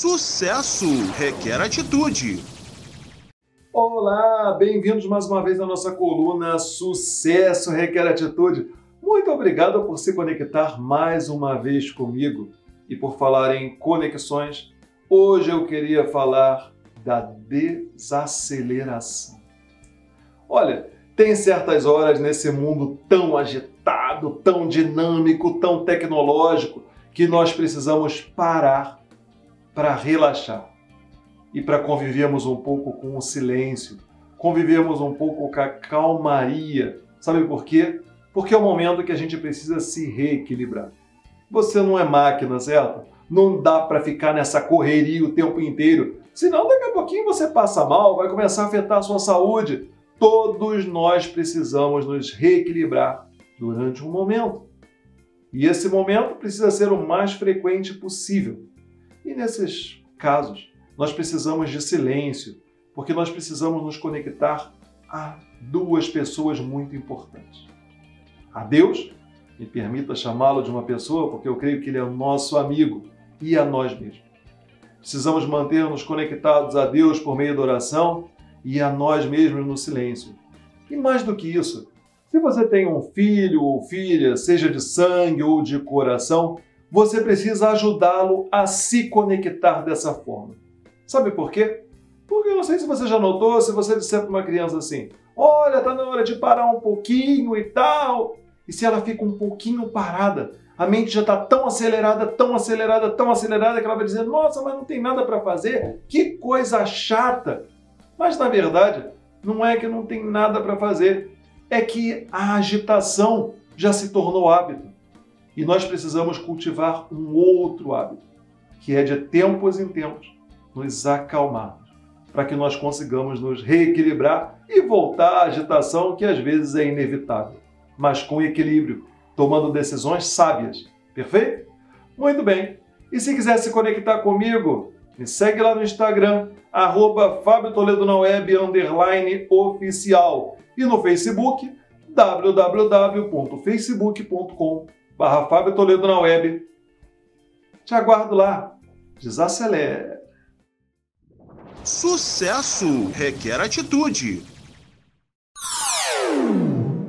Sucesso requer atitude. Olá, bem-vindos mais uma vez à nossa coluna Sucesso requer atitude. Muito obrigado por se conectar mais uma vez comigo. E por falar em conexões, hoje eu queria falar da desaceleração. Olha, tem certas horas nesse mundo tão agitado, tão dinâmico, tão tecnológico, que nós precisamos parar para relaxar e para convivermos um pouco com o silêncio, convivermos um pouco com a calmaria. Sabe por quê? Porque é o momento que a gente precisa se reequilibrar. Você não é máquina, certo? Não dá para ficar nessa correria o tempo inteiro, senão daqui a pouquinho você passa mal, vai começar a afetar a sua saúde. Todos nós precisamos nos reequilibrar durante um momento. E esse momento precisa ser o mais frequente possível. E nesses casos, nós precisamos de silêncio, porque nós precisamos nos conectar a duas pessoas muito importantes. A Deus, me permita chamá-lo de uma pessoa, porque eu creio que ele é o nosso amigo, e a nós mesmos. Precisamos manter-nos conectados a Deus por meio da oração e a nós mesmos no silêncio. E mais do que isso, se você tem um filho ou filha, seja de sangue ou de coração, você precisa ajudá-lo a se conectar dessa forma. Sabe por quê? Porque eu não sei se você já notou, se você disser para uma criança assim: olha, tá na hora de parar um pouquinho e tal. E se ela fica um pouquinho parada, a mente já está tão acelerada, tão acelerada, tão acelerada que ela vai dizer: nossa, mas não tem nada para fazer, que coisa chata. Mas na verdade, não é que não tem nada para fazer, é que a agitação já se tornou hábito. E nós precisamos cultivar um outro hábito, que é de tempos em tempos nos acalmarmos, para que nós consigamos nos reequilibrar e voltar à agitação que às vezes é inevitável, mas com equilíbrio, tomando decisões sábias. Perfeito? Muito bem. E se quiser se conectar comigo, me segue lá no Instagram, arroba Fábio Toledo na web, underline oficial. E no Facebook, www.facebook.com barra Fábio Toledo na web. Te aguardo lá. Desacelera. Sucesso requer atitude.